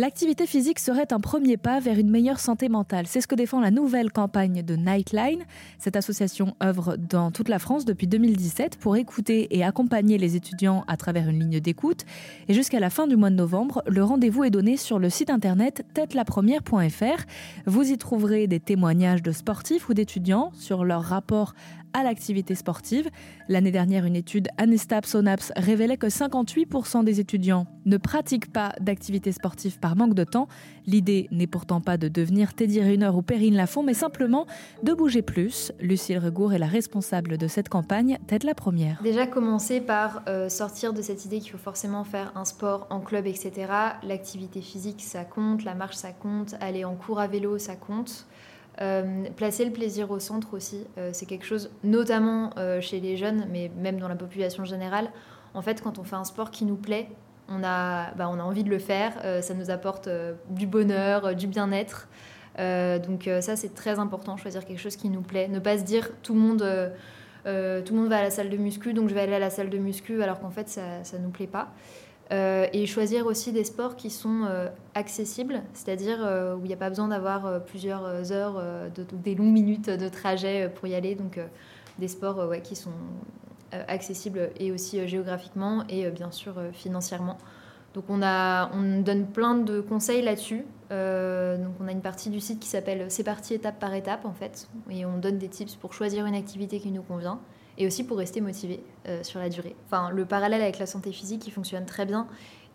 L'activité physique serait un premier pas vers une meilleure santé mentale. C'est ce que défend la nouvelle campagne de Nightline. Cette association œuvre dans toute la France depuis 2017 pour écouter et accompagner les étudiants à travers une ligne d'écoute. Et jusqu'à la fin du mois de novembre, le rendez-vous est donné sur le site internet tête-la-première.fr. Vous y trouverez des témoignages de sportifs ou d'étudiants sur leur rapport à l'activité sportive. L'année dernière, une étude Anestap Sonaps révélait que 58% des étudiants ne pratiquent pas d'activité sportive par manque de temps. L'idée n'est pourtant pas de devenir Teddy Riner ou Perrine Lafont, mais simplement de bouger plus. Lucille Regour est la responsable de cette campagne, tête la première. Déjà commencer par euh, sortir de cette idée qu'il faut forcément faire un sport en club, etc. L'activité physique, ça compte, la marche, ça compte, aller en cours à vélo, ça compte. Euh, placer le plaisir au centre aussi, euh, c'est quelque chose, notamment chez les jeunes, mais même dans la population générale. En fait, quand on fait un sport qui nous plaît, on a, bah, on a envie de le faire, ça nous apporte du bonheur, du bien-être. donc ça, c'est très important, choisir quelque chose qui nous plaît. Ne pas se dire tout le monde, va à la salle de muscu, donc je vais aller à la salle de muscu, alors qu'en fait, ça ne nous plaît pas. Euh, et choisir aussi des sports qui sont euh, accessibles, c'est-à-dire euh, où il n'y a pas besoin d'avoir plusieurs heures, de, des longues minutes de trajet pour y aller. Donc des sports ouais, qui sont accessibles et aussi géographiquement et bien sûr financièrement. Donc on, donne plein de conseils là-dessus. donc on a une partie du site qui s'appelle C'est parti étape par étape en fait. Et on donne des tips pour choisir une activité qui nous convient et aussi pour rester motivé euh, sur la durée. Enfin, le parallèle avec la santé physique, il fonctionne très bien.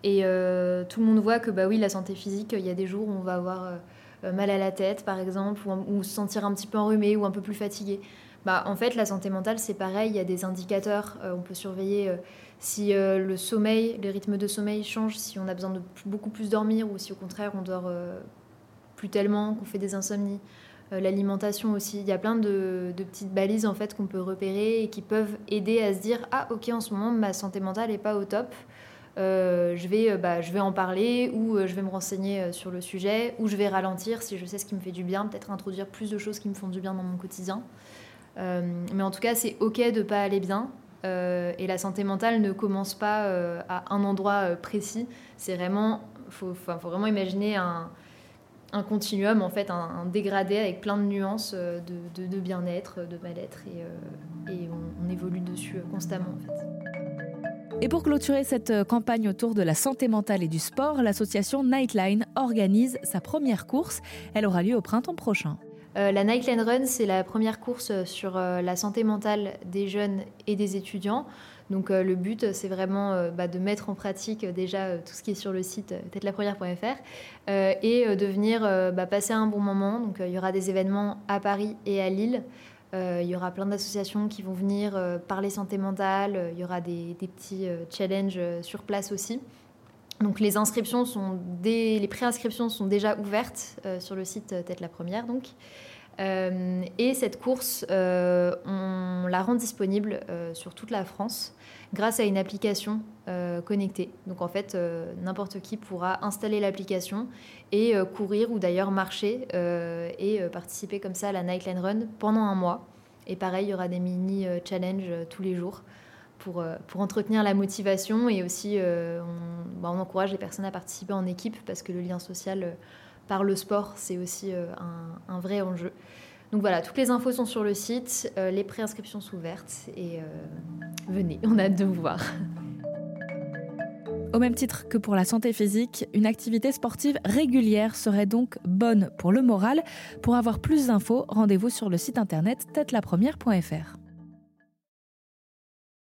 Et euh, tout le monde voit que, bah oui, la santé physique, il y a des jours où on va avoir euh, mal à la tête, par exemple, ou, se sentir un petit peu enrhumé ou un peu plus fatigué. Bah, en fait, la santé mentale, c'est pareil, il y a des indicateurs. on peut surveiller si le sommeil, les rythmes de sommeil changent, si on a besoin de beaucoup plus dormir ou si au contraire on dort plus tellement, qu'on fait des insomnies. Euh, l'alimentation aussi. Il y a plein de, petites balises en fait qu'on peut repérer et qui peuvent aider à se dire ah ok en ce moment ma santé mentale n'est pas au top. Euh, euh, bah, je vais en parler ou je vais me renseigner sur le sujet ou je vais ralentir si je sais ce qui me fait du bien, peut-être introduire plus de choses qui me font du bien dans mon quotidien. Mais en tout cas, c'est ok de pas aller bien. et la santé mentale ne commence pas à un endroit précis. C'est vraiment, faut, vraiment imaginer un, continuum, en fait, un, dégradé avec plein de nuances euh, de, bien-être, de mal-être, et, euh, on, évolue dessus euh, constamment. Et pour clôturer cette campagne autour de la santé mentale et du sport, l'association Nightline organise sa première course. Elle aura lieu au printemps prochain. La Nightline Run, c'est la première course sur la santé mentale des jeunes et des étudiants. Donc euh, le but, c'est vraiment euh, bah, de mettre en pratique euh, déjà tout ce qui est sur le site tête-la-première.fr et de venir bah, passer un bon moment. Donc il y aura des événements à Paris et à Lille. il y aura plein d'associations qui vont venir parler santé mentale. Il y aura des, petits challenges sur place aussi. Donc les inscriptions sont préinscriptions sont déjà ouvertes sur le site Tête la Première donc. Euh, et cette course, euh, on la rend disponible euh, sur toute la France grâce à une application connectée. Donc en fait, n'importe qui pourra installer l'application et courir ou d'ailleurs marcher et participer comme ça à la Nightline Run pendant un mois. Et pareil, il y aura des mini challenges tous les jours pour, pour entretenir la motivation et aussi on, bah, on, encourage les personnes à participer en équipe parce que le lien social par le sport, c'est aussi euh, un, vrai enjeu. Donc voilà, toutes les infos sont sur le site, euh, les préinscriptions sont ouvertes et euh, venez, on a hâte de vous voir. Au même titre que pour la santé physique, une activité sportive régulière serait donc bonne pour le moral. Pour avoir plus d'infos, rendez-vous sur le site internet tête-la-première.fr.